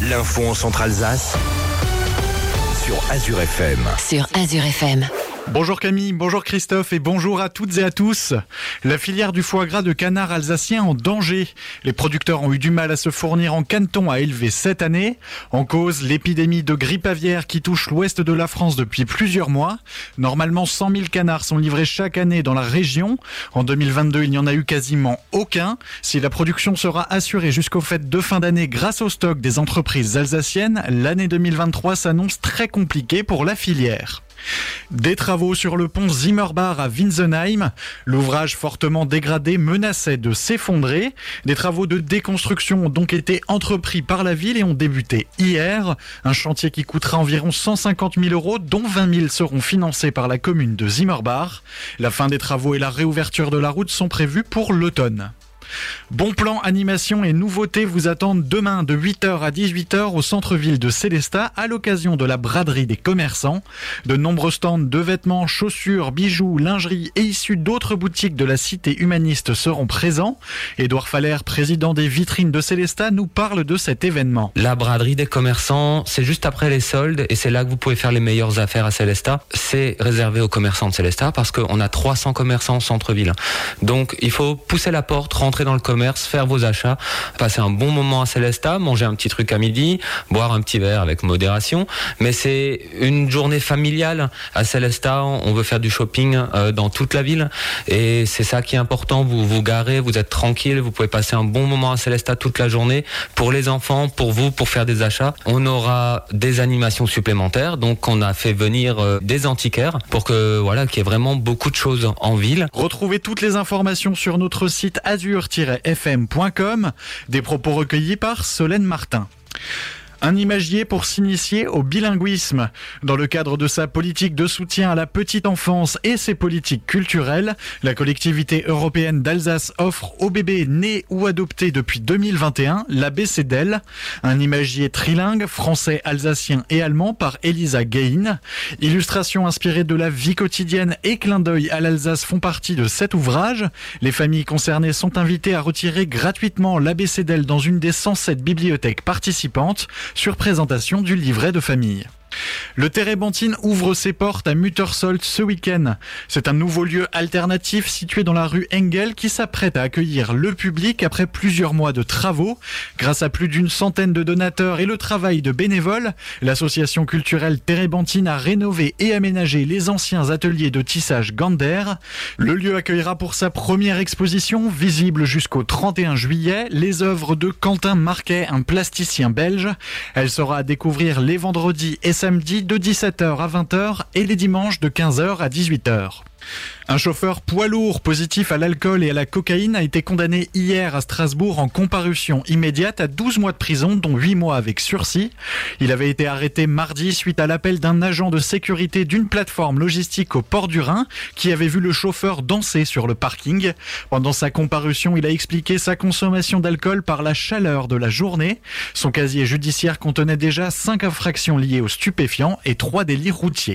L'info en Centre-Alsace sur Azure FM. Sur Azure FM. Bonjour Camille, bonjour Christophe et bonjour à toutes et à tous. La filière du foie gras de canard alsacien en danger. Les producteurs ont eu du mal à se fournir en caneton à élever cette année. En cause, l'épidémie de grippe aviaire qui touche l'ouest de la France depuis plusieurs mois. Normalement, 100 000 canards sont livrés chaque année dans la région. En 2022, il n'y en a eu quasiment aucun. Si la production sera assurée jusqu'au fait de fin d'année grâce au stock des entreprises alsaciennes, l'année 2023 s'annonce très compliquée pour la filière. Des travaux sur le pont Zimmerbach à Winsenheim. L'ouvrage fortement dégradé menaçait de s'effondrer. Des travaux de déconstruction ont donc été entrepris par la ville et ont débuté hier. Un chantier qui coûtera environ 150 000 euros, dont 20 000 seront financés par la commune de Zimmerbach. La fin des travaux et la réouverture de la route sont prévus pour l'automne. Bon plan, animation et nouveautés vous attendent demain de 8h à 18h au centre-ville de Célestat à l'occasion de la braderie des commerçants. De nombreux stands de vêtements, chaussures, bijoux, lingerie et issus d'autres boutiques de la cité humaniste seront présents. Édouard Faller, président des vitrines de Célestat, nous parle de cet événement. La braderie des commerçants, c'est juste après les soldes et c'est là que vous pouvez faire les meilleures affaires à Célestat. C'est réservé aux commerçants de Célestat parce qu'on a 300 commerçants au centre-ville. Donc il faut pousser la porte, rentrer dans le commerce, faire vos achats, passer un bon moment à Célesta, manger un petit truc à midi, boire un petit verre avec modération. Mais c'est une journée familiale à Célesta. On veut faire du shopping euh, dans toute la ville et c'est ça qui est important. Vous vous garez, vous êtes tranquille, vous pouvez passer un bon moment à Célesta toute la journée. Pour les enfants, pour vous, pour faire des achats, on aura des animations supplémentaires. Donc on a fait venir euh, des antiquaires pour que voilà qu'il y ait vraiment beaucoup de choses en ville. Retrouvez toutes les informations sur notre site azur-fm.com. Des propos recueillis par Solène Martin. Un imagier pour s'initier au bilinguisme. Dans le cadre de sa politique de soutien à la petite enfance et ses politiques culturelles, la collectivité européenne d'Alsace offre aux bébés nés ou adoptés depuis 2021 l'ABCDEL, un imagier trilingue français, alsacien et allemand par Elisa Gain. Illustrations inspirées de la vie quotidienne et clin d'œil à l'Alsace font partie de cet ouvrage. Les familles concernées sont invitées à retirer gratuitement l'ABCDEL dans une des 107 bibliothèques participantes sur présentation du livret de famille. Le Térébenthine ouvre ses portes à Muttersold ce week-end. C'est un nouveau lieu alternatif situé dans la rue Engel qui s'apprête à accueillir le public après plusieurs mois de travaux. Grâce à plus d'une centaine de donateurs et le travail de bénévoles, l'association culturelle Térébenthine a rénové et aménagé les anciens ateliers de tissage Gander. Le lieu accueillera pour sa première exposition, visible jusqu'au 31 juillet, les œuvres de Quentin Marquet, un plasticien belge. Elle sera à découvrir les vendredis et samedi de 17h à 20h et les dimanches de 15h à 18h. Un chauffeur poids lourd positif à l'alcool et à la cocaïne a été condamné hier à Strasbourg en comparution immédiate à 12 mois de prison, dont 8 mois avec sursis. Il avait été arrêté mardi suite à l'appel d'un agent de sécurité d'une plateforme logistique au port du Rhin qui avait vu le chauffeur danser sur le parking. Pendant sa comparution, il a expliqué sa consommation d'alcool par la chaleur de la journée. Son casier judiciaire contenait déjà 5 infractions liées aux stupéfiants et 3 délits routiers.